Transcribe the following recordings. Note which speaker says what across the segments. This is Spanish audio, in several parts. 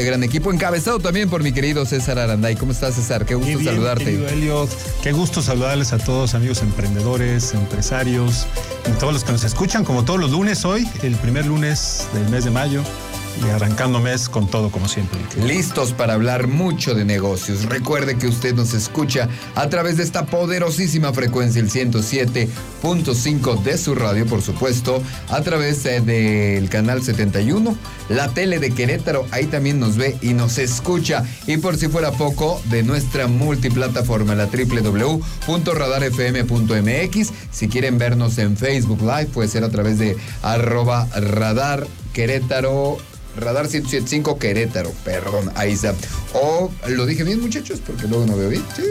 Speaker 1: este gran equipo, encabezado también por mi querido César Aranday. ¿Cómo estás, César? Qué gusto saludarte.
Speaker 2: Qué gusto saludarles a todos, amigos emprendedores, empresarios, y todos los que nos escuchan, como todos los lunes hoy, el primer lunes del mes de mayo y arrancando mes con todo como siempre.
Speaker 1: Listos para hablar mucho de negocios. Recuerde que usted nos escucha a través de esta poderosísima frecuencia, el 107.5 de su radio, por supuesto, a través eh, del canal 71, la tele de Querétaro, ahí también nos ve y nos escucha. Y por si fuera poco, de nuestra multiplataforma, la www.radarfm.mx. Si quieren vernos en Facebook Live, puede ser a través de arroba radar Querétaro Radar 175 Querétaro, perdón, ahí está. O, ¿lo dije bien muchachos? Porque luego no veo bien, ¿sí?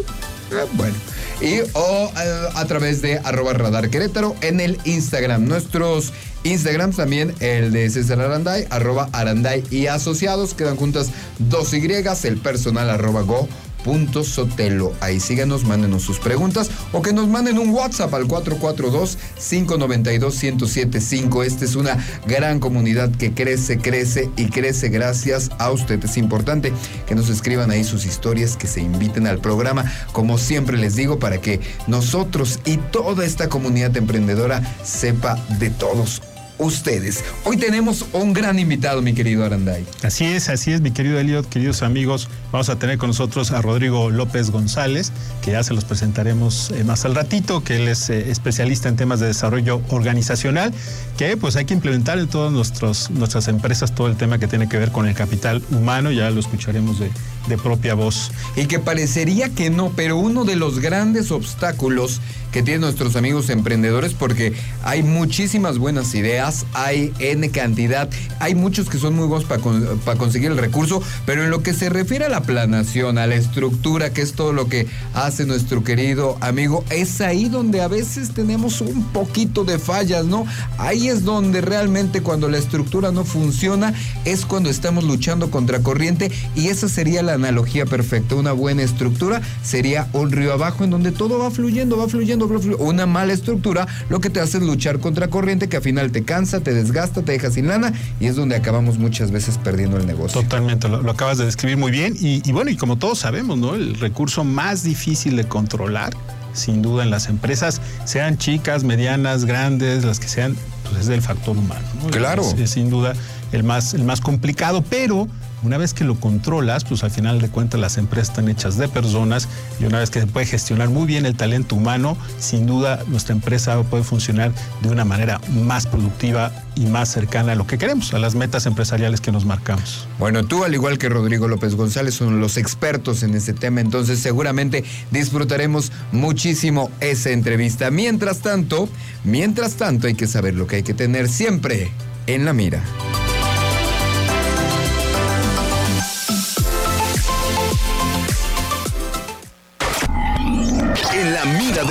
Speaker 1: Ah, bueno. Y o eh, a través de arroba radar Querétaro en el Instagram. Nuestros Instagrams también, el de César Aranday, arroba Aranday y asociados, quedan juntas dos Y, el personal arroba go Punto Sotelo. Ahí síganos, mándenos sus preguntas o que nos manden un WhatsApp al 442-592-1075. Esta es una gran comunidad que crece, crece y crece gracias a usted. Es importante que nos escriban ahí sus historias, que se inviten al programa, como siempre les digo, para que nosotros y toda esta comunidad emprendedora sepa de todos ustedes. Hoy tenemos un gran invitado, mi querido Aranday.
Speaker 2: Así es, así es, mi querido Elliot, queridos amigos. Vamos a tener con nosotros a Rodrigo López González, que ya se los presentaremos eh, más al ratito, que él es eh, especialista en temas de desarrollo organizacional, que pues hay que implementar en todas nuestras empresas todo el tema que tiene que ver con el capital humano, ya lo escucharemos de, de propia voz.
Speaker 1: Y que parecería que no, pero uno de los grandes obstáculos que tienen nuestros amigos emprendedores, porque hay muchísimas buenas ideas, hay N cantidad, hay muchos que son muy buenos para conseguir el recurso, pero en lo que se refiere a la planación, a la estructura, que es todo lo que hace nuestro querido amigo, es ahí donde a veces tenemos un poquito de fallas, ¿no? Ahí es donde realmente cuando la estructura no funciona, es cuando estamos luchando contra corriente y esa sería la analogía perfecta. Una buena estructura sería un río abajo en donde todo va fluyendo, va fluyendo, va fluyendo. Una mala estructura lo que te hace es luchar contra corriente que al final te cansa, te desgasta, te deja sin lana y es donde acabamos muchas veces perdiendo el negocio.
Speaker 2: Totalmente, lo, acabas de describir muy bien y, y bueno, y como todos sabemos, ¿no? El recurso más difícil de controlar sin duda en las empresas, sean chicas, medianas, grandes, las que sean, pues es el factor humano.
Speaker 1: Claro.
Speaker 2: Es, sin duda el más, el más complicado, pero una vez que lo controlas, pues al final de cuentas las empresas están hechas de personas y una vez que se puede gestionar muy bien el talento humano, sin duda nuestra empresa puede funcionar de una manera más productiva y más cercana a lo que queremos, a las metas empresariales que nos marcamos.
Speaker 1: Bueno, tú al igual que Rodrigo López González son los expertos en ese tema, entonces seguramente disfrutaremos muchísimo esa entrevista. Mientras tanto, mientras tanto hay que saber lo que hay que tener siempre en la mira.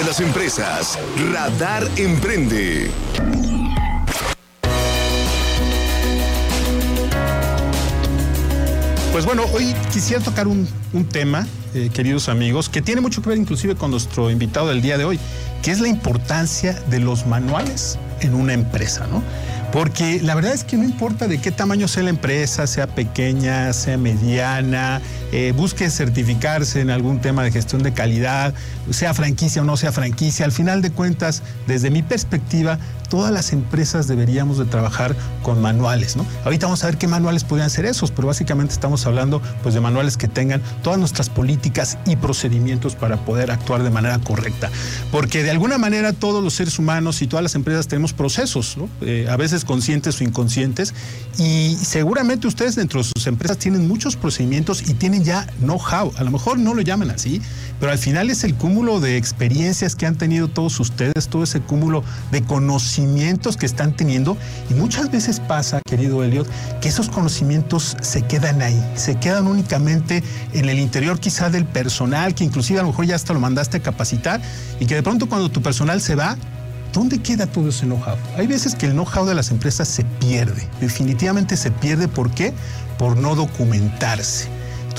Speaker 3: Las empresas. Radar Emprende.
Speaker 2: Pues bueno, hoy quisiera tocar un, tema, eh, queridos amigos, que tiene mucho que ver inclusive con nuestro invitado del día de hoy, que es la importancia de los manuales en una empresa, ¿no? Porque la verdad es que no importa de qué tamaño sea la empresa, sea pequeña, sea mediana, eh, busque certificarse en algún tema de gestión de calidad, sea franquicia o no sea franquicia, al final de cuentas, desde mi perspectiva, todas las empresas deberíamos de trabajar con manuales, ¿no? Ahorita vamos a ver qué manuales podrían ser esos, pero básicamente estamos hablando pues de manuales que tengan todas nuestras políticas y procedimientos para poder actuar de manera correcta. Porque de alguna manera todos los seres humanos y todas las empresas tenemos procesos. Eh, a veces conscientes o inconscientes, y seguramente ustedes dentro de sus empresas tienen muchos procedimientos y tienen ya know-how, a lo mejor no lo llaman así, pero al final es el cúmulo de experiencias que han tenido todos ustedes, todo ese cúmulo de conocimientos que están teniendo. Y muchas veces pasa, querido Elliot, que esos conocimientos se quedan ahí, se quedan únicamente en el interior quizá del personal, que inclusive a lo mejor ya hasta lo mandaste a capacitar, y que de pronto cuando tu personal se va, ¿Dónde queda todo ese know-how? Hay veces que el know-how de las empresas se pierde, definitivamente se pierde. ¿Por qué? Por no documentarse.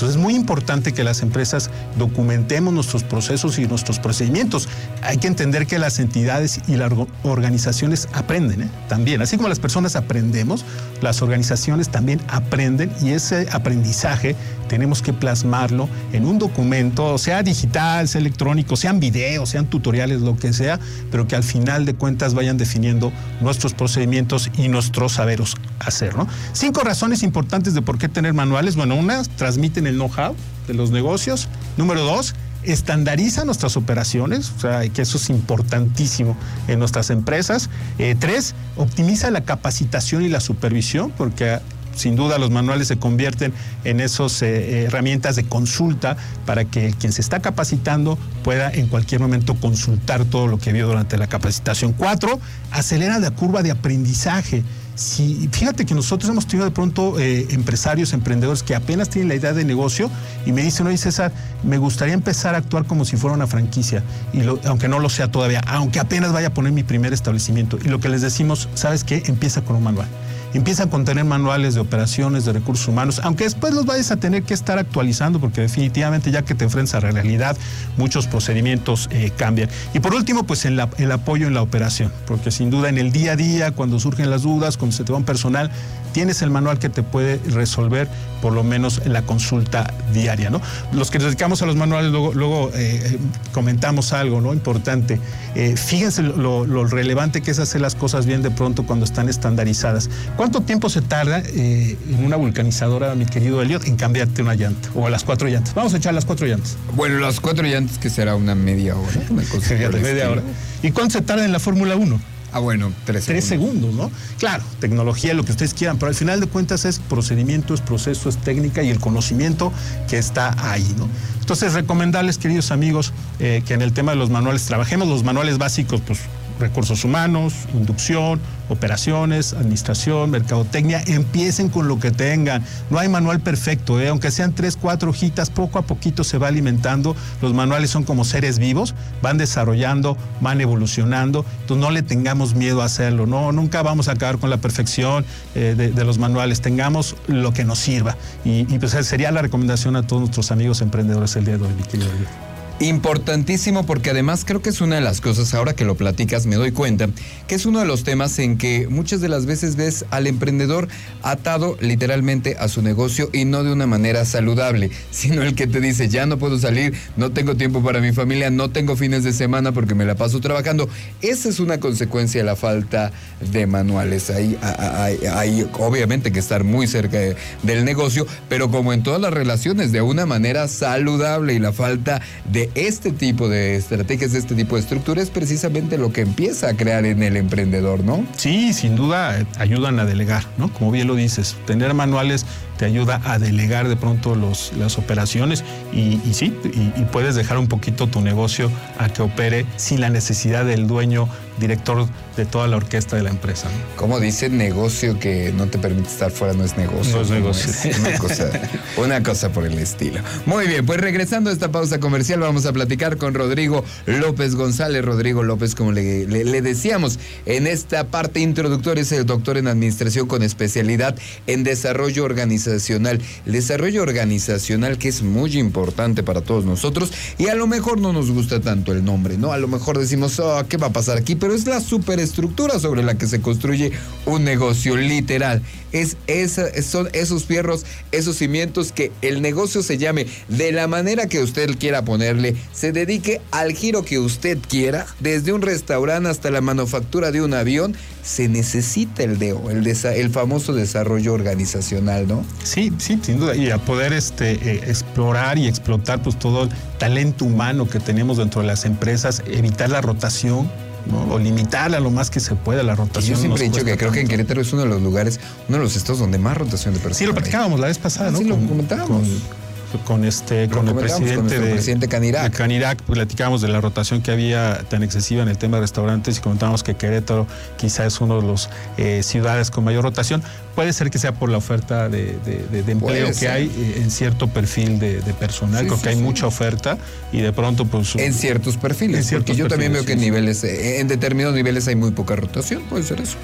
Speaker 2: Entonces es muy importante que las empresas documentemos nuestros procesos y nuestros procedimientos. Hay que entender que las entidades y las organizaciones aprenden ¿eh? también. Así como las personas aprendemos, las organizaciones también aprenden y ese aprendizaje tenemos que plasmarlo en un documento, sea digital, sea electrónico, sean videos, sean tutoriales, lo que sea, pero que al final de cuentas vayan definiendo nuestros procedimientos y nuestros saberos hacer. Cinco razones importantes de por qué tener manuales. Bueno, una, transmiten el know-how de los negocios. Número dos, estandariza nuestras operaciones, o sea, que eso es importantísimo en nuestras empresas. Eh, tres, optimiza la capacitación y la supervisión, porque sin duda los manuales se convierten en esas eh, herramientas de consulta para que quien se está capacitando pueda en cualquier momento consultar todo lo que vio durante la capacitación. Cuatro, acelera la curva de aprendizaje. Si, fíjate que nosotros hemos tenido de pronto eh, empresarios, emprendedores que apenas tienen la idea de negocio y me dicen, oye César, me gustaría empezar a actuar como si fuera una franquicia, y aunque no lo sea todavía, aunque apenas vaya a poner mi primer establecimiento. Y lo que les decimos, ¿sabes qué? Empieza con un manual empiezan a contener manuales de operaciones, de recursos humanos, aunque después los vayas a tener que estar actualizando, porque definitivamente ya que te enfrentas a la realidad, muchos procedimientos eh, cambian. Y por último, pues el, apoyo en la operación, porque sin duda en el día a día, cuando surgen las dudas, cuando se te va un personal, tienes el manual que te puede resolver por lo menos en la consulta diaria. ¿no? Los que nos dedicamos a los manuales luego, eh, comentamos algo ¿no? importante. Eh, fíjense lo, relevante que es hacer las cosas bien de pronto cuando están estandarizadas. ¿Cuánto tiempo se tarda eh, en una vulcanizadora, mi querido Elliot, en cambiarte una llanta o las cuatro llantas? Vamos a echar las cuatro llantas.
Speaker 1: Bueno, las cuatro llantas que será una media hora. Una
Speaker 2: cosa media hora. ¿Y cuánto se tarda en la Fórmula 1?
Speaker 1: Ah, bueno, tres segundos.
Speaker 2: Tres segundos, ¿no? Claro, tecnología, lo que ustedes quieran, pero al final de cuentas es procedimiento, es proceso, es técnica y el conocimiento que está ahí, ¿no? Entonces, recomendarles, queridos amigos, eh, que en el tema de los manuales trabajemos los manuales básicos, pues recursos humanos, inducción, operaciones, administración, mercadotecnia, empiecen con lo que tengan. No hay manual perfecto, ¿eh? aunque sean tres, cuatro hojitas, poco a poquito se va alimentando. Los manuales son como seres vivos, van desarrollando, van evolucionando, entonces no le tengamos miedo a hacerlo, no, nunca vamos a acabar con la perfección eh, de, los manuales, tengamos lo que nos sirva. Y, pues sería la recomendación a todos nuestros amigos emprendedores el día de hoy, mi querido
Speaker 1: Importantísimo porque además creo que es una de las cosas, ahora que lo platicas me doy cuenta, que es uno de los temas en que muchas de las veces ves al emprendedor atado literalmente a su negocio y no de una manera saludable, sino el que te dice, ya no puedo salir, no tengo tiempo para mi familia, no tengo fines de semana porque me la paso trabajando. Esa es una consecuencia de la falta de manuales. Hay, hay, obviamente que estar muy cerca del negocio, pero como en todas las relaciones, de una manera saludable y la falta de este tipo de estrategias, este tipo de estructuras, es precisamente lo que empieza a crear en el emprendedor, ¿no?
Speaker 2: Sí, sin duda eh, ayudan a delegar, ¿no? Como bien lo dices, tener manuales te ayuda a delegar de pronto los, las operaciones y, sí, y, puedes dejar un poquito tu negocio a que opere sin la necesidad del dueño, director de toda la orquesta de la empresa.
Speaker 1: Como dice, negocio que no te permite estar fuera no es negocio.
Speaker 2: No es negocio.
Speaker 1: una, cosa, una cosa por el estilo. Muy bien, pues regresando a esta pausa comercial, vamos a platicar con Rodrigo López González. Rodrigo López, como le, le decíamos, en esta parte introductoria es el doctor en administración con especialidad en desarrollo organizacional el desarrollo organizacional que es muy importante para todos nosotros y a lo mejor no nos gusta tanto el nombre, ¿no? A lo mejor decimos, oh, ¿qué va a pasar aquí? Pero es la superestructura sobre la que se construye un negocio literal. Es esa, son esos fierros, esos cimientos que el negocio se llame de la manera que usted quiera ponerle, se dedique al giro que usted quiera, desde un restaurante hasta la manufactura de un avión, se necesita el DEO, el, el famoso desarrollo organizacional, ¿no?
Speaker 2: Sí, sí, sin duda. Y a poder este, eh, explorar y explotar pues, todo el talento humano que tenemos dentro de las empresas, evitar la rotación, o limitarla lo más que se pueda la rotación.
Speaker 1: yo siempre he dicho que creo que en Querétaro es uno de los lugares, uno de los estados donde más rotación de personas.
Speaker 2: Sí, lo platicábamos la vez pasada, ah, ¿no?
Speaker 1: Sí, lo comentábamos
Speaker 2: con este con el presidente
Speaker 1: de, presidente Canirac.
Speaker 2: De Canirac platicábamos de la rotación que había tan excesiva en el tema de restaurantes y comentábamos que Querétaro quizá es uno de los eh, ciudades con mayor rotación. Puede ser que sea por la oferta de, empleo que hay eh, en cierto perfil de, personal, creo que hay mucha oferta y de pronto pues...
Speaker 1: En ciertos perfiles, porque yo también veo que en niveles, eh, en determinados niveles hay muy poca rotación, puede ser eso.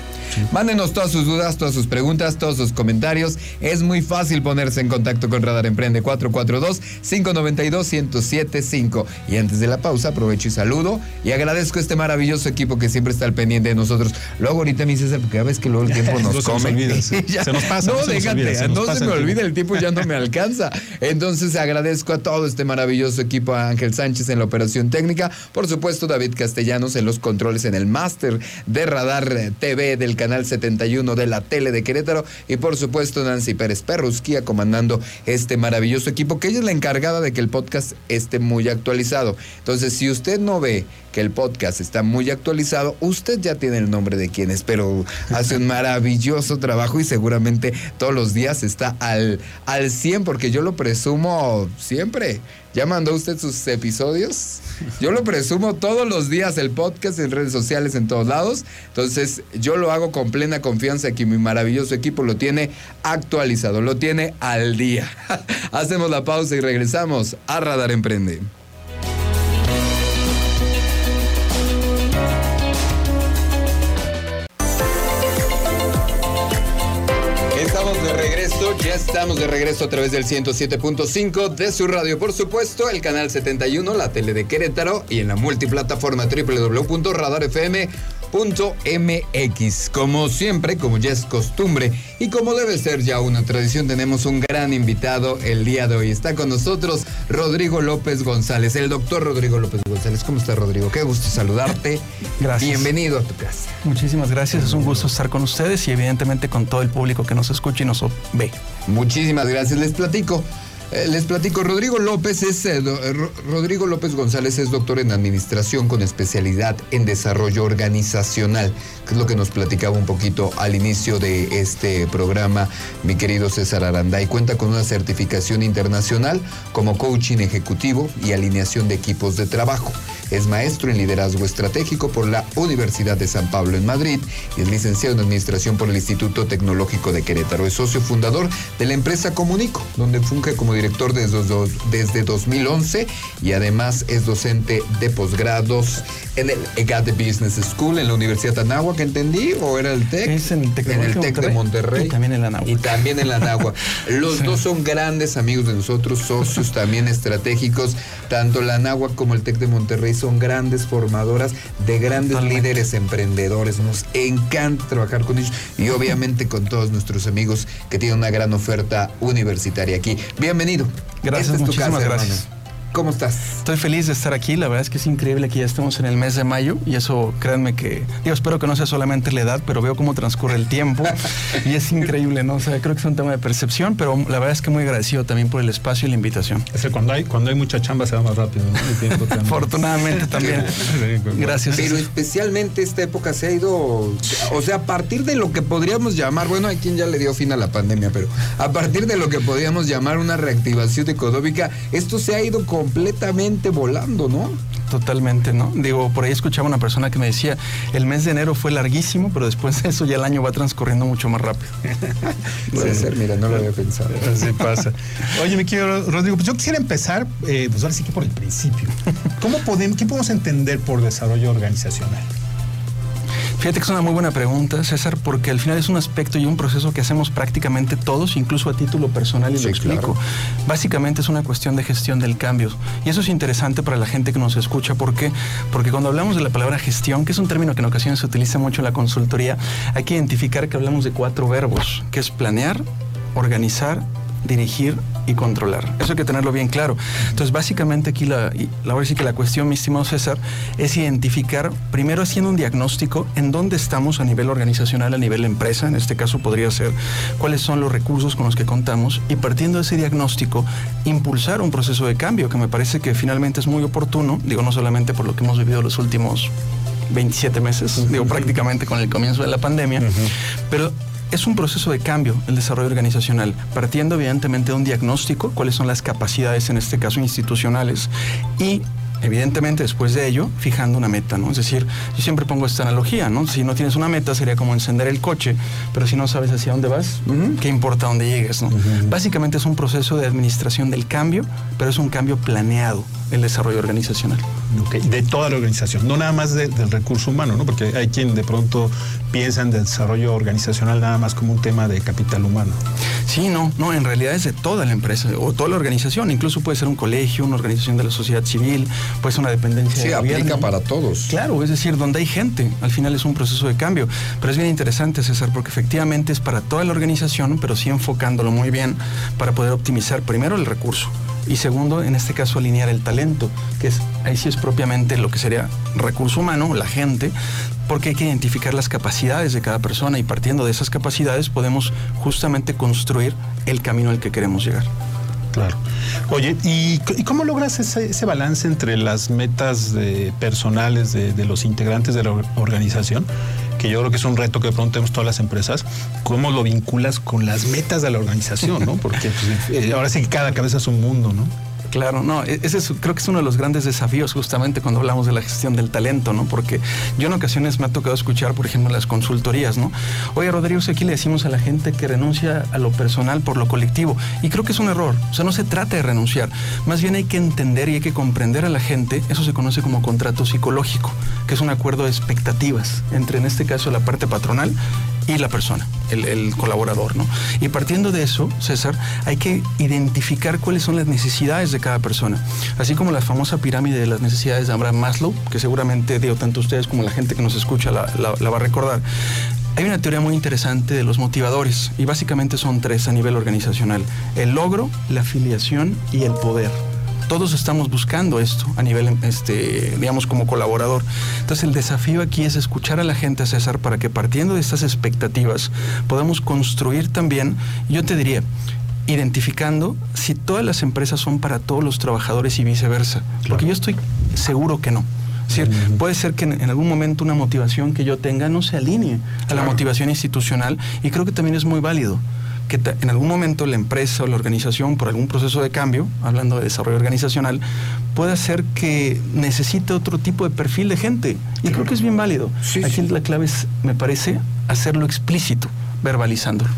Speaker 1: Mándenos todas sus dudas, todas sus preguntas, todos sus comentarios. Es muy fácil ponerse en contacto con Radar Emprende 442-592-1075. Y antes de la pausa, aprovecho y saludo y agradezco a este maravilloso equipo que siempre está al pendiente de nosotros. Luego ahorita me dices, porque cada vez que luego el tiempo nos come.
Speaker 2: Se, nos pasa.
Speaker 1: No, déjate, no se me olvide, el tiempo ya no me alcanza. Entonces agradezco a todo este maravilloso equipo, a Ángel Sánchez en la operación técnica, por supuesto David Castellanos en los controles en el máster de Radar TV del canal 71 de la tele de Querétaro y por supuesto Nancy Pérez Perrusquía comandando este maravilloso equipo que ella es la encargada de que el podcast esté muy actualizado. Entonces, si usted no ve que el podcast está muy actualizado, usted ya tiene el nombre de quien es, pero hace un maravilloso trabajo y seguramente todos los días está al, al 100, porque yo lo presumo siempre. ¿Ya mandó usted sus episodios? Yo lo presumo todos los días, el podcast en redes sociales, en todos lados. Entonces, yo lo hago con plena confianza que mi maravilloso equipo lo tiene actualizado, lo tiene al día. Hacemos la pausa y regresamos a Radar Emprende. Estamos de regreso a través del 107.5 de su radio, por supuesto, el canal 71, la tele de Querétaro y en la multiplataforma www.radarfm.mx. Como siempre, como ya es costumbre y como debe ser ya una tradición, tenemos un gran invitado el día de hoy. Está con nosotros Rodrigo López González, el doctor Rodrigo López González. ¿Cómo está Rodrigo? Qué gusto saludarte.
Speaker 4: Gracias.
Speaker 1: Bienvenido a tu casa.
Speaker 4: Muchísimas gracias, es un gusto estar con ustedes y evidentemente con todo el público que nos escucha y nos ve.
Speaker 1: Muchísimas gracias. Les platico. Eh, les platico, Rodrigo López es eh, eh, Rodrigo López González es doctor en administración con especialidad en desarrollo organizacional, es lo que nos platicaba un poquito al inicio de este programa, mi querido César Aranda, y cuenta con una certificación internacional como coaching ejecutivo y alineación de equipos de trabajo. Es maestro en liderazgo estratégico por la Universidad de San Pablo en Madrid y es licenciado en administración por el Instituto Tecnológico de Querétaro. Es socio fundador de la empresa Comunico, donde funge como director desde, desde 2011 y además es docente de posgrados en el EGAT Business School en la Universidad de Anáhuac, entendí, o era el TEC.
Speaker 4: Es en el TEC,
Speaker 1: en el TEC de Monterrey.
Speaker 4: Y también en la Anáhuac.
Speaker 1: Y también en la Anáhuac. Los dos son grandes amigos de nosotros, socios también estratégicos. Tanto la Anáhuac como el TEC de Monterrey son grandes formadoras de grandes líderes emprendedores. Nos encanta trabajar con ellos y obviamente con todos nuestros amigos que tienen una gran oferta universitaria aquí. Bienvenido.
Speaker 4: Gracias, muchísimas gracias.
Speaker 1: ¿Cómo estás?
Speaker 4: Estoy feliz de estar aquí. La verdad es que es increíble que ya estemos en el mes de mayo y eso, créanme que, digo, espero que no sea solamente la edad, pero veo cómo transcurre el tiempo y es increíble, ¿no? O sea, creo que es un tema de percepción, pero la verdad es que muy agradecido también por el espacio y la invitación.
Speaker 2: Es que cuando hay, cuando hay mucha chamba se va más rápido, ¿no?
Speaker 4: Afortunadamente también. Gracias.
Speaker 1: Pero especialmente esta época se ha ido, o sea, a partir de lo que podríamos llamar, bueno, hay quien ya le dio fin a la pandemia, pero a partir de lo que podríamos llamar una reactivación económica, esto se ha ido con completamente volando, ¿no?
Speaker 4: Totalmente, ¿no? Digo, por ahí escuchaba una persona que me decía, el mes de enero fue larguísimo, pero después de eso ya el año va transcurriendo mucho más rápido.
Speaker 1: Puede ser, mira, no lo había pensado.
Speaker 2: Así pasa. Oye, mi querido Rodrigo, pues yo quisiera empezar, eh, pues ahora sí que por el principio. ¿Cómo podemos, ¿Qué podemos entender por desarrollo organizacional?
Speaker 4: Fíjate que es una muy buena pregunta, César, porque al final es un aspecto y un proceso que hacemos prácticamente todos, incluso a título personal, y lo explico. Básicamente es una cuestión de gestión del cambio. Y eso es interesante para la gente que nos escucha. ¿Por qué? Porque cuando hablamos de la palabra gestión, que es un término que en ocasiones se utiliza mucho en la consultoría, hay que identificar que hablamos de cuatro verbos, que es planear, organizar, dirigir y controlar. Eso hay que tenerlo bien claro. Entonces, básicamente aquí la, la sí que la cuestión, mi estimado César, es identificar, primero haciendo un diagnóstico en dónde estamos a nivel organizacional, a nivel empresa, en este caso podría ser cuáles son los recursos con los que contamos y partiendo de ese diagnóstico, impulsar un proceso de cambio que me parece que finalmente es muy oportuno, digo no solamente por lo que hemos vivido los últimos 27 meses, digo prácticamente con el comienzo de la pandemia, pero es un proceso de cambio el desarrollo organizacional, partiendo evidentemente de un diagnóstico, cuáles son las capacidades en este caso institucionales y evidentemente después de ello, fijando una meta, ¿no? Es decir, yo siempre pongo esta analogía, ¿no? Si no tienes una meta sería como encender el coche, pero si no sabes hacia dónde vas, ¿qué importa dónde llegues, ¿no? Básicamente es un proceso de administración del cambio, pero es un cambio planeado, el desarrollo organizacional.
Speaker 2: De toda la organización, no nada más del recurso humano, ¿no? Porque hay quien de pronto piensa en desarrollo organizacional nada más como un tema de capital humano.
Speaker 4: Sí, no, no, en realidad es de toda la empresa o toda la organización, incluso puede ser un colegio, una organización de la sociedad civil, puede ser una dependencia
Speaker 1: sí,
Speaker 4: de
Speaker 1: aplica para todos.
Speaker 4: Claro, es decir, donde hay gente, al final es un proceso de cambio. Pero es bien interesante, César, porque efectivamente es para toda la organización, pero sí enfocándolo muy bien para poder optimizar primero el recurso y segundo, en este caso, alinear el talento, que es ahí sí es propiamente lo que sería recurso humano, la gente, porque hay que identificar las capacidades de cada persona y partiendo de esas capacidades podemos justamente construir el camino al que queremos llegar.
Speaker 2: Claro. Oye, ¿y, cómo logras ese, balance entre las metas personales de, los integrantes de la organización? Que yo creo que es un reto que de pronto tenemos todas las empresas. ¿Cómo lo vinculas con las metas de la organización? ¿no? Porque pues, eh, ahora sí que cada cabeza es un mundo, ¿no?
Speaker 4: Claro, no, e-, ese es, creo que es uno de los grandes desafíos justamente cuando hablamos de la gestión del talento, ¿no? Porque yo en ocasiones me ha tocado escuchar, por ejemplo, las consultorías, ¿no? Oye, Rodrigo, aquí le decimos a la gente que renuncia a lo personal por lo colectivo. Y creo que es un error. O sea, no se trata de renunciar. Más bien hay que entender y hay que comprender a la gente. Eso se conoce como contrato psicológico, que es un acuerdo de expectativas entre, en este caso, la parte patronal y la persona, el, colaborador, ¿no? Y partiendo de eso, César, hay que identificar cuáles son las necesidades de cada persona. Así como la famosa pirámide de las necesidades de Abraham Maslow, que seguramente digo, tanto ustedes como la gente que nos escucha la, la va a recordar. Hay una teoría muy interesante de los motivadores y básicamente son tres a nivel organizacional. El logro, la afiliación y el poder todos estamos buscando esto a nivel, este, digamos, como colaborador. Entonces el desafío aquí es escuchar a la gente, César, para que partiendo de estas expectativas podamos construir también, yo te diría, identificando si todas las empresas son para todos los trabajadores y viceversa. Porque yo estoy seguro que no. Es decir, puede ser que en, algún momento una motivación que yo tenga no se alinee a la motivación institucional y creo que también es muy válido que en algún momento la empresa o la organización, por algún proceso de cambio, hablando de desarrollo organizacional, pueda hacer que necesite otro tipo de perfil de gente. Y creo que es bien válido. Aquí la clave es, me parece, hacerlo explícito, verbalizándolo.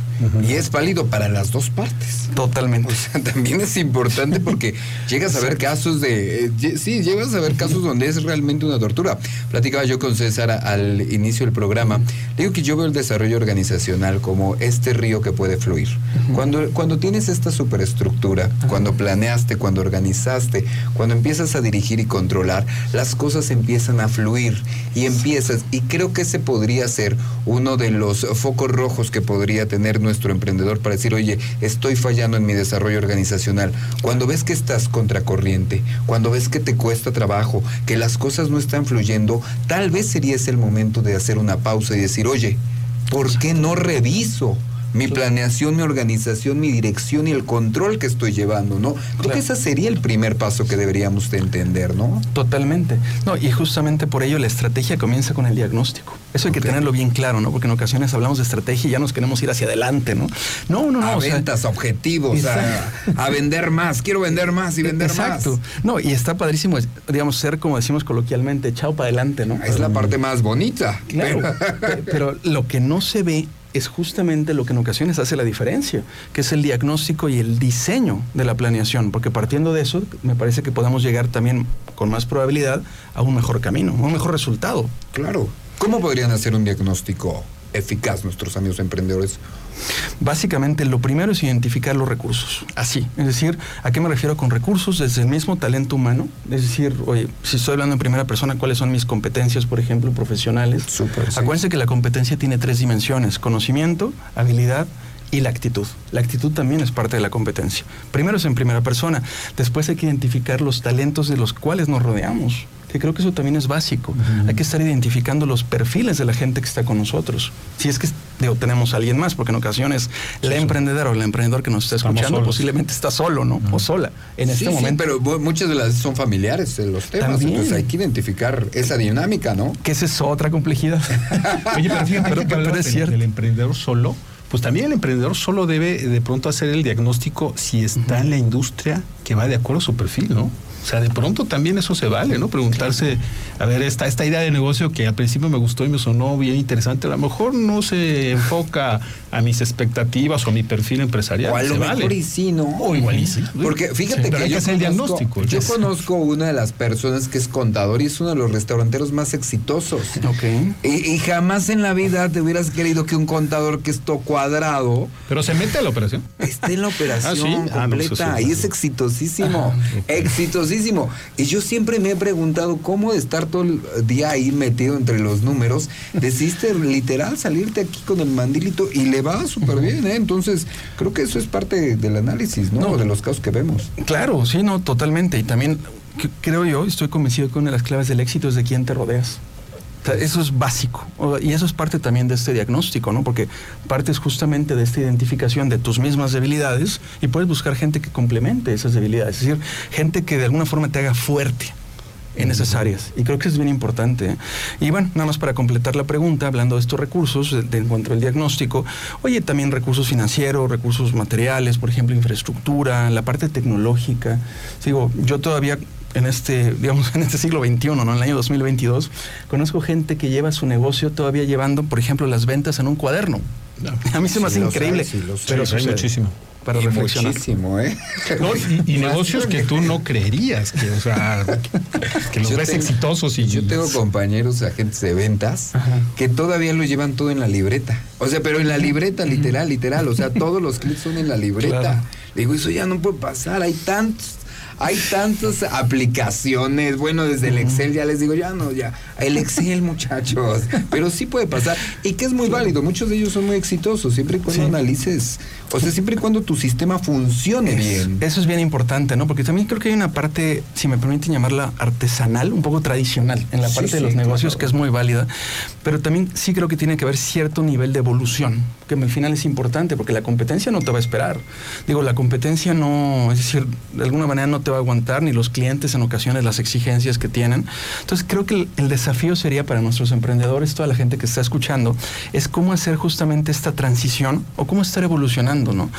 Speaker 1: Y es válido para las dos partes.
Speaker 4: Totalmente.
Speaker 1: O sea, también es importante porque llegas a ver casos de. Eh, sí, llegas a ver casos donde es realmente una tortura. Platicaba yo con César al inicio del programa. digo que yo veo el desarrollo organizacional como este río que puede fluir. cuando, cuando tienes esta superestructura, cuando planeaste, cuando organizaste, cuando empiezas a dirigir y controlar, las cosas empiezan a fluir y empiezas. Y creo que ese podría ser uno de los focos rojos que podría tener nuestro emprendedor para decir, oye, estoy fallando en mi desarrollo organizacional. Cuando ves que estás contracorriente, cuando ves que te cuesta trabajo, que las cosas no están fluyendo, tal vez sería ese el momento de hacer una pausa y decir, oye, ¿por qué no reviso? Mi planeación, mi organización, mi dirección y el control que estoy llevando, ¿no? Creo que ese sería el primer paso que deberíamos de entender, ¿no?
Speaker 4: Totalmente. No, y justamente por ello la estrategia comienza con el diagnóstico. Eso hay que tenerlo bien claro, ¿no? Porque en ocasiones hablamos de estrategia y ya nos queremos ir hacia adelante, ¿no? No, no, no.
Speaker 1: A ventas, objetivos, a, vender más. Quiero vender más y vender más. Exacto.
Speaker 4: No, y está padrísimo, digamos, ser como decimos coloquialmente, chao para adelante, ¿no?
Speaker 1: Es la parte más bonita.
Speaker 4: Claro. pero lo que no se ve es justamente lo que en ocasiones hace la diferencia, que es el diagnóstico y el diseño de la planeación, porque partiendo de eso me parece que podamos llegar también con más probabilidad a un mejor camino, a un mejor resultado.
Speaker 1: Claro. ¿Cómo podrían hacer un diagnóstico eficaz nuestros amigos emprendedores?
Speaker 4: Básicamente, lo primero es identificar los recursos. Así. Es decir, ¿a qué me refiero con recursos? Desde el mismo talento humano. Es decir, oye, si estoy hablando en primera persona, ¿cuáles son mis competencias, por ejemplo, profesionales?
Speaker 1: Súper.
Speaker 4: Acuérdense que la competencia tiene tres dimensiones: conocimiento, habilidad y la actitud. La actitud también es parte de la competencia. Primero es en primera persona, después hay que identificar los talentos de los cuales nos rodeamos que creo que eso también es básico. Hay que estar identificando los perfiles de la gente que está con nosotros. Si es que tenemos a alguien más, porque en ocasiones la emprendedora o el emprendedor que nos está escuchando posiblemente está solo, ¿no? O sola en este momento.
Speaker 1: pero muchas de las son familiares de los temas. Entonces hay que identificar esa dinámica, ¿no?
Speaker 4: Que esa es otra complejidad.
Speaker 2: Oye, pero fíjate que es cierto. El emprendedor solo pues también el emprendedor solo debe de pronto hacer el diagnóstico si está en la industria que va de acuerdo a su perfil, ¿no? sea, de pronto también eso se vale, ¿no? Preguntarse, a ver, esta, esta idea de negocio que al principio me gustó y me sonó bien interesante, a lo mejor no se enfoca a mis expectativas o a mi perfil empresarial.
Speaker 1: O a lo mejor
Speaker 2: vale.
Speaker 1: y sí, ¿no?
Speaker 2: O igual y sí.
Speaker 1: Porque fíjate
Speaker 2: Sí,
Speaker 1: que
Speaker 2: hay
Speaker 1: yo,
Speaker 2: que hacer el
Speaker 1: conozco,
Speaker 2: diagnóstico.
Speaker 1: yo conozco una de las personas que es contador y es uno de los restauranteros más exitosos.
Speaker 4: Ok.
Speaker 1: Y, y jamás en la vida te hubieras querido que un contador que es todo cuadrado
Speaker 2: Pero se mete a la operación.
Speaker 1: esté en la operación
Speaker 2: Ah, ¿sí? Ah, no,
Speaker 1: completa y es exitosísimo, exitosísimo. Y yo siempre me he preguntado cómo de estar todo el día ahí metido entre los números, decidiste literal salirte aquí con el mandilito y le va súper bien, ¿eh? Entonces, creo que eso es parte del análisis, ¿no?
Speaker 4: No.
Speaker 1: De los casos que vemos.
Speaker 4: Claro, sí, no, totalmente. Y también creo yo, estoy convencido que una de las claves del éxito es de quién te rodeas. O sea, eso es básico. Y eso es parte también de este diagnóstico, ¿no? Porque partes justamente de esta identificación de tus mismas debilidades y puedes buscar gente que complemente esas debilidades. Es decir, gente que de alguna forma te haga fuerte en esas áreas. Y creo que es bien importante. ¿eh? Y bueno, nada más para completar la pregunta, hablando de estos recursos, de, de en cuanto al diagnóstico, oye, también recursos financieros, recursos materiales, por ejemplo, infraestructura, la parte tecnológica. Digo, yo todavía en este, digamos, en este siglo XXI, ¿no? En el año 2022, conozco gente que lleva su negocio todavía llevando, por ejemplo, las ventas en un cuaderno. A mí se me hace
Speaker 1: Sí
Speaker 4: increíble.
Speaker 1: sí
Speaker 4: pero
Speaker 2: Sí, hay muchísimo.
Speaker 4: Para
Speaker 1: Y
Speaker 4: reflexionar.
Speaker 1: Muchísimo, ¿eh?
Speaker 2: No, y, y negocios que tú no creerías, que, o sea, que los
Speaker 1: Yo
Speaker 2: ves
Speaker 1: tengo-
Speaker 2: exitosos y
Speaker 1: Yo tengo compañeros agentes de ventas
Speaker 4: Ajá.
Speaker 1: que todavía lo llevan todo en la libreta. O sea, pero en la libreta, literal, literal. O sea, todos los clips son en la libreta.
Speaker 4: Claro.
Speaker 1: Le digo, eso ya no puede pasar. Hay tantos. Hay tantas aplicaciones, bueno, desde el Excel ya les digo, ya no, ya, el Excel muchachos, pero sí puede pasar y que es muy válido, muchos de ellos son muy exitosos, siempre y cuando
Speaker 4: Sí.
Speaker 1: analices, o sea, siempre y cuando tu sistema funcione
Speaker 4: Es-
Speaker 1: bien.
Speaker 4: Eso es bien importante, ¿no? Porque también creo que hay una parte, si me permiten llamarla artesanal, un poco tradicional en la
Speaker 1: Sí,
Speaker 4: parte de
Speaker 1: sí,
Speaker 4: los negocios,
Speaker 1: claro.
Speaker 4: que es muy válida, pero también sí creo que tiene que haber cierto nivel de evolución, que al final es importante, porque la competencia no te va a esperar. Digo, la competencia no, es decir, de alguna manera no te va a aguantar, ni los clientes en ocasiones las exigencias que tienen. Entonces creo que el, el desafío sería para nuestros emprendedores, toda la gente que está escuchando, es cómo hacer justamente esta transición o cómo estar evolucionando, ¿no?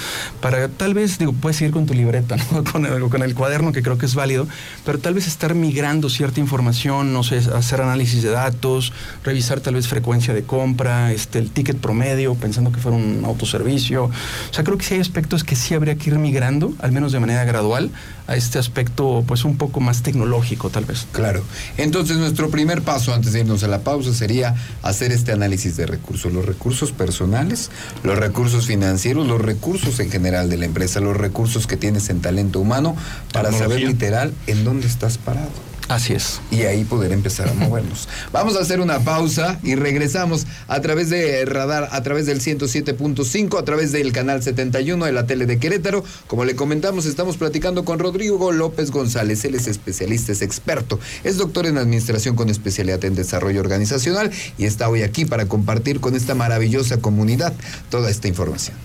Speaker 4: Para tal vez, digo, puedes seguir con tu libreta, ¿no? Con el, cuaderno, que creo que es válido, pero tal vez estar migrando cierta información, no sé, hacer análisis de datos, revisar tal vez frecuencia de compra, este, el ticket promedio, pensando que fuera un autoservicio. O sea, creo que sí hay aspectos que sí habría que ir migrando, al menos de manera gradual, a este aspecto, pues un poco más tecnológico, tal vez.
Speaker 1: Claro. Entonces, nuestro primer paso antes de irnos a la pausa sería hacer este análisis de recursos. Los recursos personales, los recursos financieros, los recursos en general de la empresa, los recursos que tienes en talento humano, para saber literal en dónde estás parado.
Speaker 4: Así es.
Speaker 1: Y ahí poder empezar a movernos. Vamos a hacer una pausa y regresamos a través de Radar, a través del 107.5, a través del canal 71 de la tele de Querétaro. Como le comentamos, estamos platicando con Rodrigo López González. Él es especialista, es experto, es doctor en administración con especialidad en desarrollo organizacional y está hoy aquí para compartir con esta maravillosa comunidad toda esta información.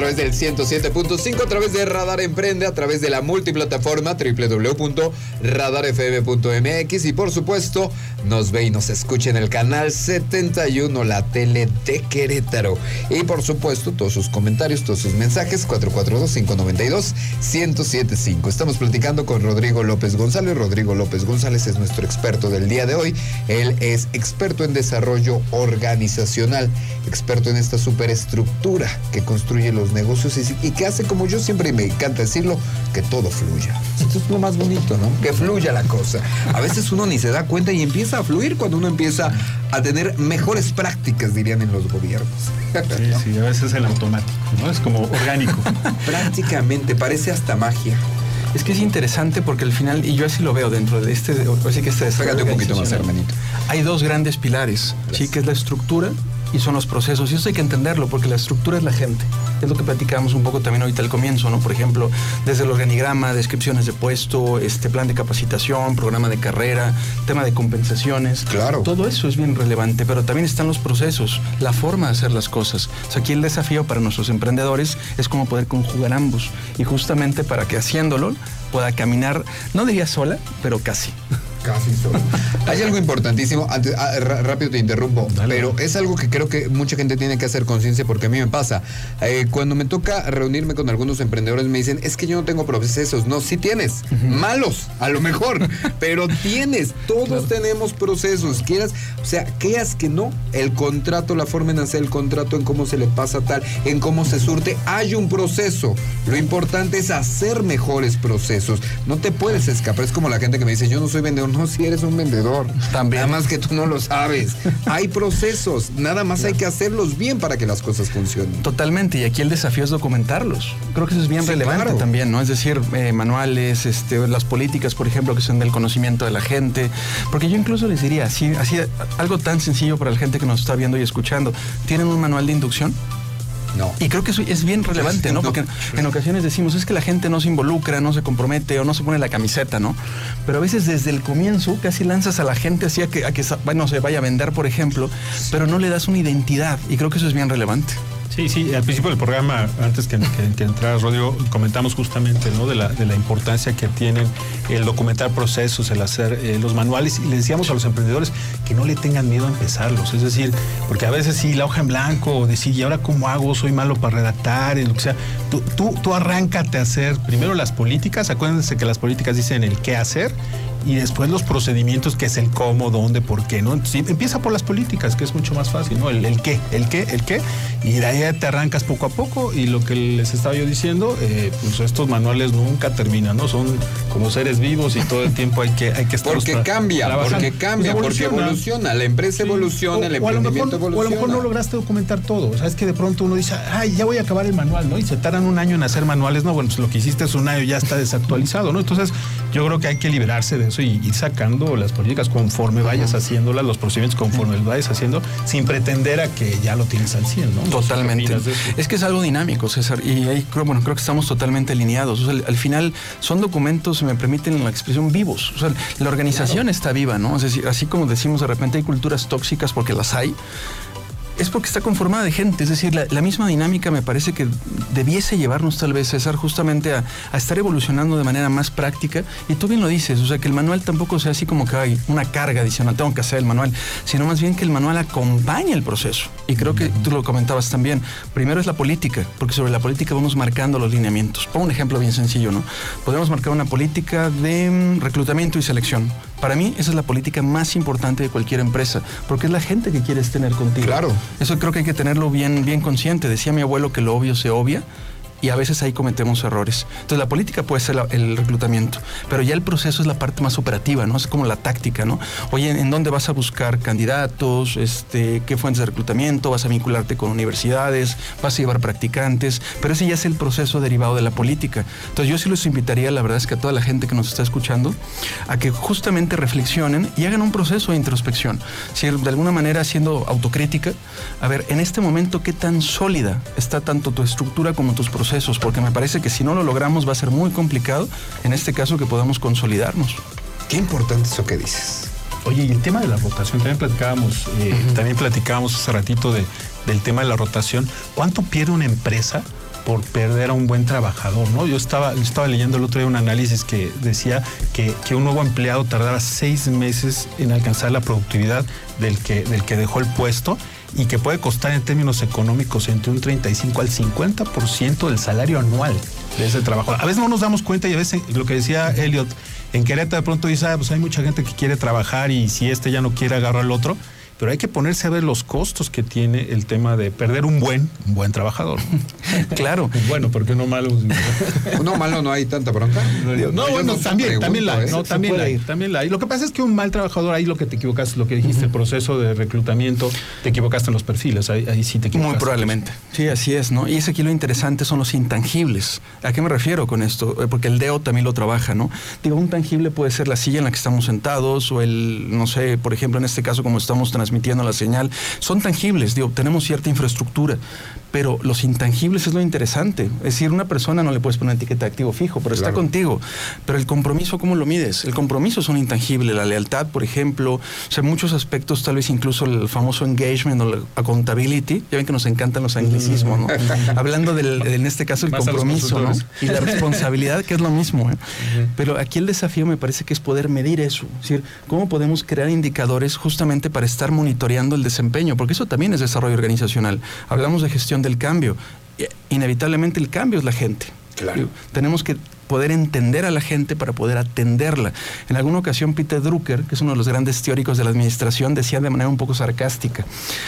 Speaker 1: Través del 107.5, a través de Radar Emprende, a través de la multiplataforma www.radarfm.mx y por supuesto nos ve y nos escucha en el canal 71, la tele de Querétaro. Y por supuesto todos sus comentarios, todos sus mensajes, 442-592-1075. Estamos platicando con Rodrigo López González. Rodrigo López González es nuestro experto del día de hoy. Él es experto en desarrollo organizacional, experto en esta superestructura que construye los negocios y, y que hace, como yo siempre me encanta decirlo, que todo fluya. Esto es lo más bonito, ¿no? Que fluya la cosa. A veces uno ni se da cuenta y empieza a fluir cuando uno empieza a tener mejores prácticas, dirían en los gobiernos.
Speaker 2: Sí, sí, a veces es el automático, ¿no? Es como orgánico.
Speaker 1: Prácticamente, parece hasta magia.
Speaker 4: Es que es interesante porque al final, y yo así lo veo dentro de este, así que este
Speaker 1: un poquito más, hermanito.
Speaker 4: Hay dos grandes pilares, sí, que es la estructura y son los procesos. Y eso hay que entenderlo porque la estructura es la gente. Es lo que platicábamos un poco también ahorita al comienzo, ¿no? Por ejemplo, desde el organigrama, descripciones de puesto, este plan de capacitación, programa de carrera, tema de compensaciones.
Speaker 1: Claro.
Speaker 4: Todo eso es bien relevante, pero también están los procesos, la forma de hacer las cosas. O sea, aquí el desafío para nuestros emprendedores es cómo poder conjugar ambos y justamente para que haciéndolo pueda caminar, no diría sola, pero casi.
Speaker 1: Casi solo. Hay algo importantísimo, antes, ah, rápido te interrumpo, pero es algo que creo que mucha gente tiene que hacer conciencia porque a mí me pasa. Eh, cuando me toca reunirme con algunos emprendedores me dicen, es que yo no tengo procesos. No, sí tienes, malos a lo mejor, pero tienes, todos tenemos procesos. Quieras, o sea, creas que no, el contrato, la forma en hacer el contrato, en cómo se le pasa tal, en cómo se surte, hay un proceso. Lo importante es hacer mejores procesos. No te puedes escapar. Es como la gente que me dice, yo no soy vendedor. No, si eres un vendedor. También. Nada más que tú no lo sabes. Hay procesos. Nada más hay que hacerlos bien para que las cosas funcionen.
Speaker 4: Totalmente. Y aquí el desafío es documentarlos. Creo que eso es bien relevante también, ¿no? Es decir, eh, manuales, este, las políticas, por ejemplo, que son del conocimiento de la gente. Porque yo incluso les diría, así, así algo tan sencillo para la gente que nos está viendo y escuchando. ¿Tienen un manual de inducción?
Speaker 1: No.
Speaker 4: Y creo que eso es bien relevante, ¿no? Porque en ocasiones decimos, es que la gente no se involucra, no se compromete o no se pone la camiseta, ¿no? Pero a veces desde el comienzo casi lanzas a la gente así a que, se vaya a vender, por ejemplo, pero no le das una identidad. Y creo que eso es bien relevante.
Speaker 2: Sí, sí, al principio del programa, antes que, que, entraras, Rodrigo, comentamos justamente ¿no? de, la, importancia que tienen el documentar procesos, el hacer eh, los manuales, y le decíamos a los emprendedores que no le tengan miedo a empezarlos, es decir, porque a veces sí, la hoja en blanco, o decir, ¿y ahora cómo hago? Soy malo para redactar, lo que sea. Tú, tú, tú arráncate a hacer primero las políticas, acuérdense que las políticas dicen el qué hacer, y después los procedimientos, que es el cómo, dónde, por qué, ¿no? Entonces, empieza por las políticas, que es mucho más fácil, ¿no? El, el, qué, el qué, el qué, y de ahí te arrancas poco a poco, y lo que les estaba yo diciendo, eh, pues estos manuales nunca terminan, ¿no? Son como seres vivos y todo el tiempo hay que, hay que estar
Speaker 1: Porque cambia, porque cambia, pues porque evoluciona, la empresa evoluciona, el emprendimiento evoluciona. O
Speaker 2: a lo mejor no lograste documentar todo, o sea, es que de pronto uno dice, ay, ya voy a acabar el manual, ¿no? Y se tardan un año en hacer manuales, no, bueno, pues lo que hiciste es un año ya está desactualizado, ¿no? Entonces, yo creo que hay que liberarse de eso y ir sacando las políticas conforme vayas haciéndolas, los procedimientos conforme los vayas haciendo, sin pretender a que ya lo tienes al 100, ¿no?
Speaker 4: Totalmente. Es que es algo dinámico, César, y ahí creo, bueno, creo que estamos totalmente alineados. al final son documentos, si me permiten la expresión, vivos. O sea, la organización está viva, ¿no? Es decir, así como decimos, de repente hay culturas tóxicas porque las hay es porque está conformada de gente. Es decir, la, misma dinámica me parece que debiese llevarnos tal vez, César, justamente a, estar evolucionando de manera más práctica. Y tú bien lo dices, o sea, que el manual tampoco sea así como que hay una carga adicional, tengo que hacer el manual, sino más bien que el manual acompañe el proceso. Y creo que tú lo comentabas también. Primero es la política, porque sobre la política vamos marcando los lineamientos. Pongo un ejemplo bien sencillo, ¿no? Podemos marcar una política de mm, reclutamiento y selección. Para mí esa es la política más importante de cualquier empresa, porque es la gente que quieres tener contigo.
Speaker 1: Claro.
Speaker 4: Eso creo que hay que tenerlo bien, bien consciente. Decía mi abuelo que lo obvio se obvia y a veces ahí cometemos errores. Entonces la política puede ser el reclutamiento, pero ya el proceso es la parte más operativa, ¿no? Es como la táctica, ¿no? Oye, ¿en dónde vas a buscar candidatos? Este, ¿Qué fuentes de reclutamiento? ¿Vas a vincularte con universidades? ¿Vas a llevar practicantes? Pero ese ya es el proceso derivado de la política. Entonces yo sí los invitaría, la verdad es que a toda la gente que nos está escuchando, a que justamente reflexionen y hagan un proceso de introspección. Si de alguna manera haciendo autocrítica, a ver, en este momento, ¿qué tan sólida está tanto tu estructura como tus procesos? Porque me parece que si no lo logramos va a ser muy complicado, en este caso, que podamos consolidarnos.
Speaker 1: Qué importante eso que dices.
Speaker 2: Oye, y el tema de la rotación, también platicábamos, eh, también platicábamos hace ratito de, del tema de la rotación. ¿Cuánto pierde una empresa por perder a un buen trabajador, ¿no? Yo estaba, estaba leyendo el otro día un análisis que decía que, que, un nuevo empleado tardaba seis meses en alcanzar la productividad del que, del que dejó el puesto y que puede costar en términos económicos entre un 35 al 50% del salario anual de ese trabajo. A veces no nos damos cuenta y a veces lo que decía Elliot, en Querétaro de pronto dice, ah, pues hay mucha gente que quiere trabajar y si este ya no quiere agarrar al otro pero hay que ponerse a ver los costos que tiene el tema de perder un buen, un buen trabajador.
Speaker 4: claro.
Speaker 2: bueno, porque no malo.
Speaker 1: no malo no hay tanta bronca.
Speaker 2: No, bueno, también, también la hay. ¿eh? No, también la hay, también la hay. Lo que pasa es que un mal trabajador, ahí lo que te equivocaste, lo que dijiste, el proceso de reclutamiento, te equivocaste en los perfiles, ahí, ahí sí te equivocaste.
Speaker 4: Muy probablemente. Sí, así es, ¿no? Y es aquí lo interesante son los intangibles. ¿A qué me refiero con esto? Eh, porque el DEO también lo trabaja, ¿no? Digo, un tangible puede ser la silla en la que estamos sentados o el, no sé, por ejemplo, en este caso, como estamos transmitiendo transmitiendo la señal, son tangibles, digo, tenemos cierta infraestructura, pero los intangibles es lo interesante. Es decir, una persona no le puedes poner etiqueta de activo fijo, pero está contigo. Pero el compromiso, ¿cómo lo mides? El compromiso es un intangible, la lealtad, por ejemplo, o sea, muchos aspectos, tal vez incluso el famoso engagement o la accountability, ya ven que nos encantan los anglicismos, ¿no? Hablando del, en este caso, el compromiso, ¿no? Y la responsabilidad, que es lo mismo, ¿eh? Pero aquí el desafío me parece que es poder medir eso, es decir, cómo podemos crear indicadores justamente para estar monitoreando el desempeño, porque eso también es desarrollo organizacional. Hablamos de gestión del cambio. Inevitablemente el cambio es la gente. Claro. Tenemos que poder entender a la gente para poder atenderla. En alguna ocasión Peter Drucker, que es uno de los grandes teóricos de la administración, decía de manera un poco sarcástica,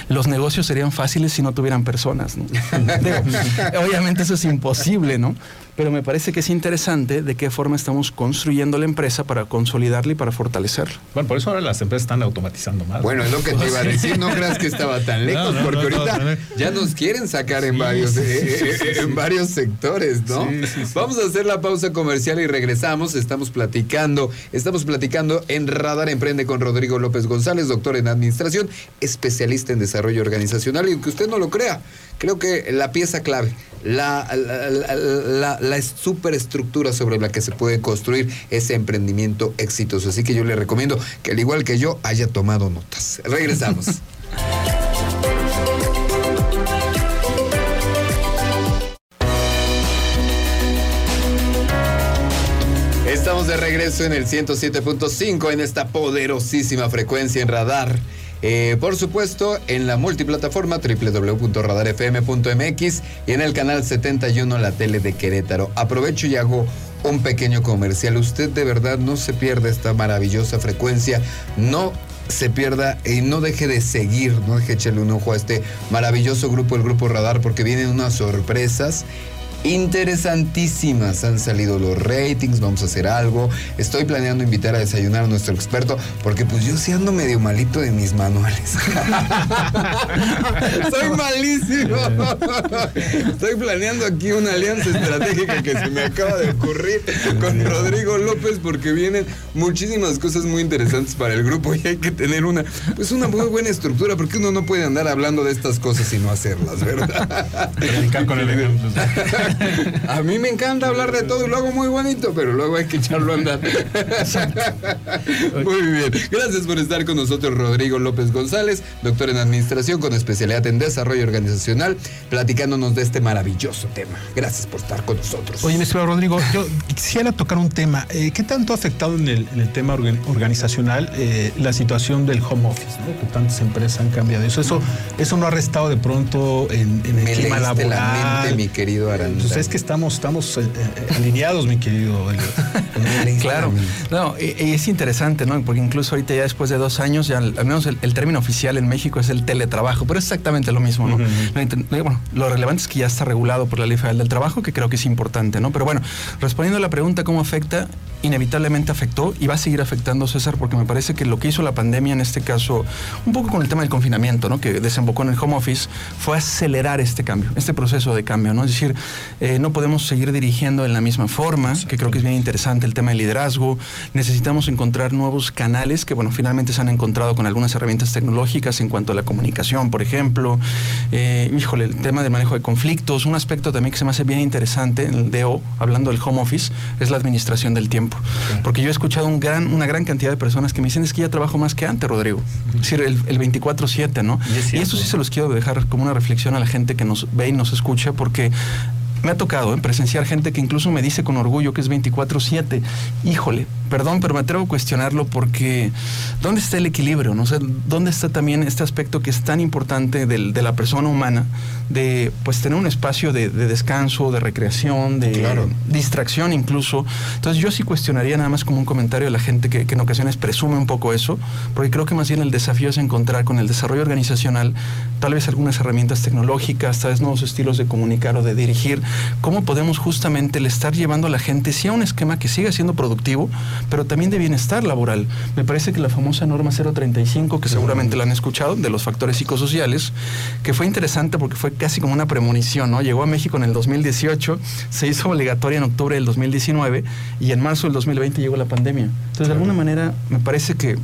Speaker 4: los negocios serían fáciles si no tuvieran personas. obviamente eso es imposible, ¿no? Pero me parece que es interesante de qué forma estamos construyendo la empresa para consolidarla y para fortalecerla.
Speaker 2: Bueno, por eso ahora las empresas están automatizando más.
Speaker 1: Bueno, es lo que te iba a decir, no creas que estaba tan lejos, porque ahorita ya nos quieren sacar en varios eh, eh, en varios sectores, ¿no? Vamos a hacer la pausa comercial y regresamos, estamos platicando, estamos platicando en Radar Emprende con Rodrigo López González, doctor en administración, especialista en desarrollo organizacional y aunque usted no lo crea, creo que la pieza clave, la, la, la, superestructura sobre la que se puede construir ese emprendimiento exitoso. Así que yo le recomiendo que al igual que yo haya tomado notas. Regresamos. Estamos de regreso en el 107.5 en esta poderosísima frecuencia en radar eh, por supuesto, en la multiplataforma www.radarfm.mx y en el canal 71 La Tele de Querétaro. Aprovecho y hago un pequeño comercial. Usted de verdad no se pierda esta maravillosa frecuencia. No se pierda y no deje de seguir, no deje de echarle un ojo a este maravilloso grupo, el Grupo Radar, porque vienen unas sorpresas interesantísimas. Han salido los ratings, vamos a hacer algo. Estoy planeando invitar a desayunar a nuestro experto porque pues yo sí ando medio malito de mis manuales. Soy malísimo. Estoy planeando aquí una alianza estratégica que se me acaba de ocurrir con Rodrigo López porque vienen muchísimas cosas muy interesantes para el grupo y hay que tener una pues una muy buena estructura porque uno no puede andar hablando de estas cosas y no hacerlas, ¿verdad? con el ejemplo. A mí me encanta hablar de todo y lo hago muy bonito, pero luego hay que echarlo a andar. Muy bien. Gracias por estar con nosotros, Rodrigo López González, doctor en Administración con especialidad en Desarrollo Organizacional, platicándonos de este maravilloso tema. Gracias por estar con nosotros.
Speaker 2: Oye, mi Rodrigo, yo quisiera tocar un tema. Eh, ¿Qué tanto ha afectado en el, tema organizacional eh, la situación del home office? Que tantas empresas han cambiado eso. Eso, eso no ha restado de pronto en, el clima laboral.
Speaker 1: La mente, mi querido Aranda.
Speaker 2: Pues es que estamos, estamos eh, eh, alineados, mi querido
Speaker 4: claro. No, es interesante, ¿no? Porque incluso ahorita ya después de dos años, ya al menos el, término oficial en México es el teletrabajo, pero es exactamente lo mismo, ¿no? Bueno, lo relevante es que ya está regulado por la Ley Federal del Trabajo, que creo que es importante, ¿no? Pero bueno, respondiendo a la pregunta, ¿cómo afecta? Inevitablemente afectó y va a seguir afectando, César, porque me parece que lo que hizo la pandemia en este caso, un poco con el tema del confinamiento, ¿no? Que desembocó en el home office, fue acelerar este cambio, este proceso de cambio, ¿no? Es decir, eh, no podemos seguir dirigiendo en la misma forma, que creo que es bien interesante el tema del liderazgo. Necesitamos encontrar nuevos canales que, bueno, finalmente se han encontrado con algunas herramientas tecnológicas en cuanto a la comunicación, por ejemplo. Eh, híjole, el tema del manejo de conflictos. Un aspecto también que se me hace bien interesante en el DO, hablando del home office, es la administración del tiempo. Porque yo he escuchado un gran, una gran cantidad de personas que me dicen es que ya trabajo más que antes, Rodrigo. Es decir, el, el 24-7, ¿no? Y, y eso sí se los quiero dejar como una reflexión a la gente que nos ve y nos escucha, porque me ha tocado ¿eh? presenciar gente que incluso me dice con orgullo que es 24/7. Híjole, perdón, pero me atrevo a cuestionarlo porque ¿dónde está el equilibrio? No? sé ¿Dónde está también este aspecto que es tan importante de la persona humana, de pues tener un espacio de, descanso, de recreación, de distracción incluso? Entonces yo sí cuestionaría nada más como un comentario de la gente que, que en ocasiones presume un poco eso, porque creo que más bien el desafío es encontrar con el desarrollo organizacional tal vez algunas herramientas tecnológicas, tal vez nuevos estilos de comunicar o de dirigir cómo podemos justamente el estar llevando a la gente, sí a un esquema que siga siendo productivo, pero también de bienestar laboral. Me parece que la famosa norma 035, que seguramente la han escuchado, de los factores psicosociales, que fue interesante porque fue casi como una premonición, ¿no? Llegó a México en el 2018, se hizo obligatoria en octubre del 2019 y en marzo del 2020 llegó la pandemia. Entonces, de alguna manera, me parece que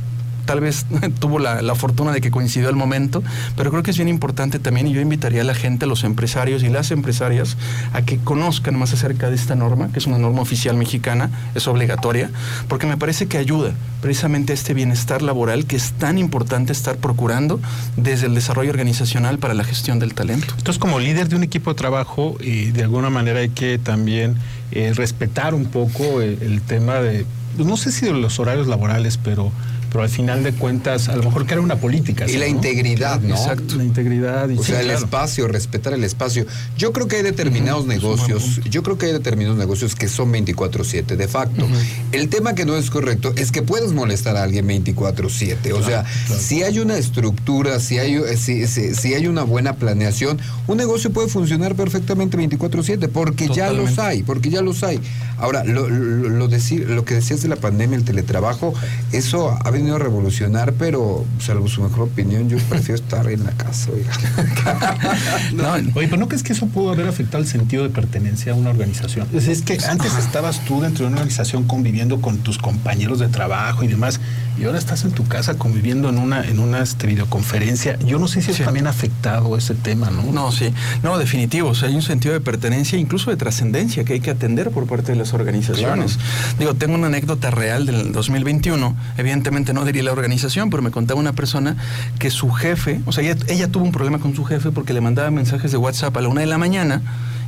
Speaker 4: tal vez tuvo la, fortuna de que coincidió el momento, pero creo que es bien importante también y yo invitaría a la gente, a los empresarios y las empresarias a que conozcan más acerca de esta norma, que es una norma oficial mexicana, es obligatoria, porque me parece que ayuda precisamente a este bienestar laboral que es tan importante estar procurando desde el desarrollo organizacional para la gestión del talento.
Speaker 2: Entonces, como líder de un equipo de trabajo, y de alguna manera hay que también eh, respetar un poco el, el tema de, pues, no sé si de los horarios laborales, pero pero al final de cuentas, a lo mejor que era una política.
Speaker 1: Y la integridad, ¿no?
Speaker 2: Exacto. La integridad.
Speaker 1: Y o sea, el espacio, respetar el espacio. Yo creo que hay determinados negocios, yo creo que hay determinados negocios que son 24-7, de facto. El tema que no es correcto es que puedes molestar a alguien 24-7. O sea, si hay una estructura, si hay, si, si, hay una buena planeación, un negocio puede funcionar perfectamente 24-7, porque ya los hay, porque ya los hay. Ahora, lo, lo, decir, lo que decías de la pandemia, el teletrabajo, eso a venido a revolucionar, pero salvo su mejor opinión, yo prefiero estar en la casa.
Speaker 2: no, oye, pero ¿no crees que eso pudo haber afectado el sentido de pertenencia a una organización? Es, que antes estabas tú dentro de una organización conviviendo con tus compañeros de trabajo y demás, y ahora estás en tu casa conviviendo en una, en una este, videoconferencia. Yo no sé si eso también ha afectado ese tema, ¿no?
Speaker 4: No, sí. No, definitivo. O sea, hay un sentido de pertenencia, incluso de trascendencia, que hay que atender por parte de las organizaciones. Digo, tengo una anécdota real del 2021. Evidentemente no diría la organización, pero me contaba una persona que su jefe, o sea, ella, ella tuvo un problema con su jefe porque le mandaba mensajes de WhatsApp a la una de la mañana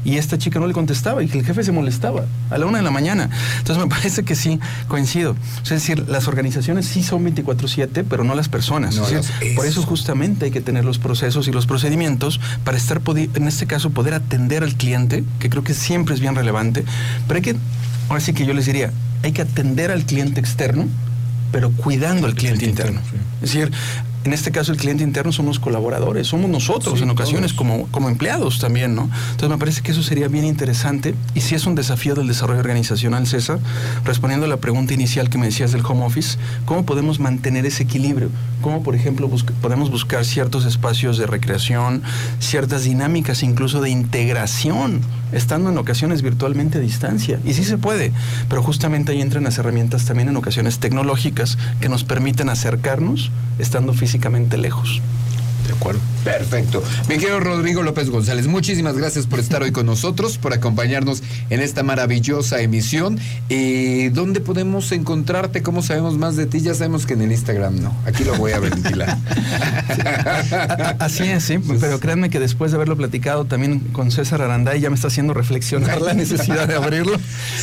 Speaker 4: y esta chica no le contestaba y que el jefe se molestaba a la una de la mañana. Entonces me parece que sí, coincido. es decir, las organizaciones sí son 24/7, pero no las personas. por eso justamente hay que tener los procesos y los procedimientos para estar, en este caso, poder atender al cliente, que creo que siempre es bien relevante, pero hay que, ahora sí que yo les diría, hay que atender al cliente externo, pero cuidando al cliente interno. Es decir, en este caso el cliente interno somos colaboradores, somos nosotros en ocasiones como, como empleados también, ¿no? Entonces me parece que eso sería bien interesante y si es un desafío del desarrollo organizacional, César, respondiendo a la pregunta inicial que me decías del home office, ¿cómo podemos mantener ese equilibrio? ¿Cómo, por ejemplo, podemos buscar ciertos espacios de recreación, ciertas dinámicas incluso de integración, estando en ocasiones virtualmente a distancia? Y sí se puede, pero justamente ahí entran las herramientas también en ocasiones tecnológicas que nos permiten acercarnos estando físicamente lejos.
Speaker 1: De acuerdo. Perfecto. Mi querido Rodrigo López González, muchísimas gracias por estar hoy con nosotros, por acompañarnos en esta maravillosa emisión. ¿Y dónde podemos encontrarte? ¿Cómo sabemos más de ti? Ya sabemos que en el Instagram no. Aquí lo voy a ventilar.
Speaker 4: Así es, sí. Pero créanme que después de haberlo platicado también con César Aranday ya me está haciendo reflexionar la necesidad de abrirlo.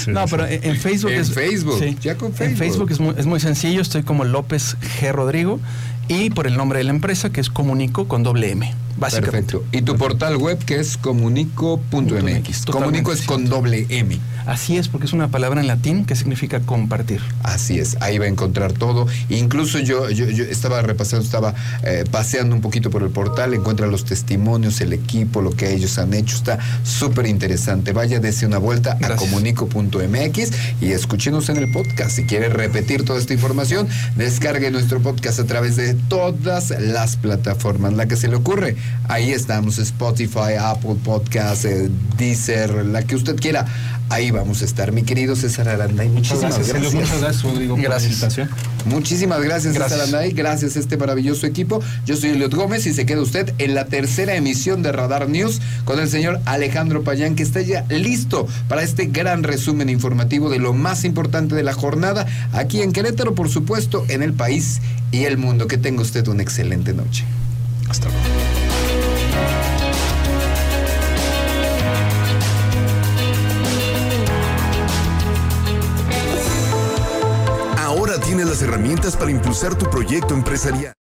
Speaker 4: no, pero en Facebook
Speaker 1: en
Speaker 4: es.
Speaker 1: Facebook. ya con Facebook.
Speaker 4: En Facebook es muy, es muy sencillo. Estoy como López G. Rodrigo y por el nombre de la empresa que es Comunico con doble M.
Speaker 1: Perfecto. Y tu portal web que es comunico.mx. Comunico es con doble M.
Speaker 4: Así es, porque es una palabra en latín que significa compartir.
Speaker 1: Así es, ahí va a encontrar todo. Incluso yo, yo, estaba repasando, estaba eh, paseando un poquito por el portal, encuentra los testimonios, el equipo, lo que ellos han hecho. Está súper interesante. Vaya, dése una vuelta a comunico.mx y escúchenos en el podcast. Si quiere repetir toda esta información, descargue nuestro podcast a través de todas las plataformas, la que se le ocurre. Ahí estamos, Spotify, Apple Podcasts, eh, Deezer, la que usted quiera. Ahí vamos a estar, mi querido César Aranday. Muchísimas gracias.
Speaker 2: Muchas gracias, Rodrigo,
Speaker 1: gracias. Muchísimas gracias, César Aranday. Gracias a este maravilloso equipo. Yo soy Eliot Gómez y se queda usted en la tercera emisión de Radar News con el señor Alejandro Payán, que está ya listo para este gran resumen informativo de lo más importante de la jornada aquí en Querétaro, por supuesto, en el país y el mundo. Que tenga usted una excelente noche.
Speaker 2: Hasta luego.
Speaker 3: Tiene las herramientas para impulsar tu proyecto empresarial.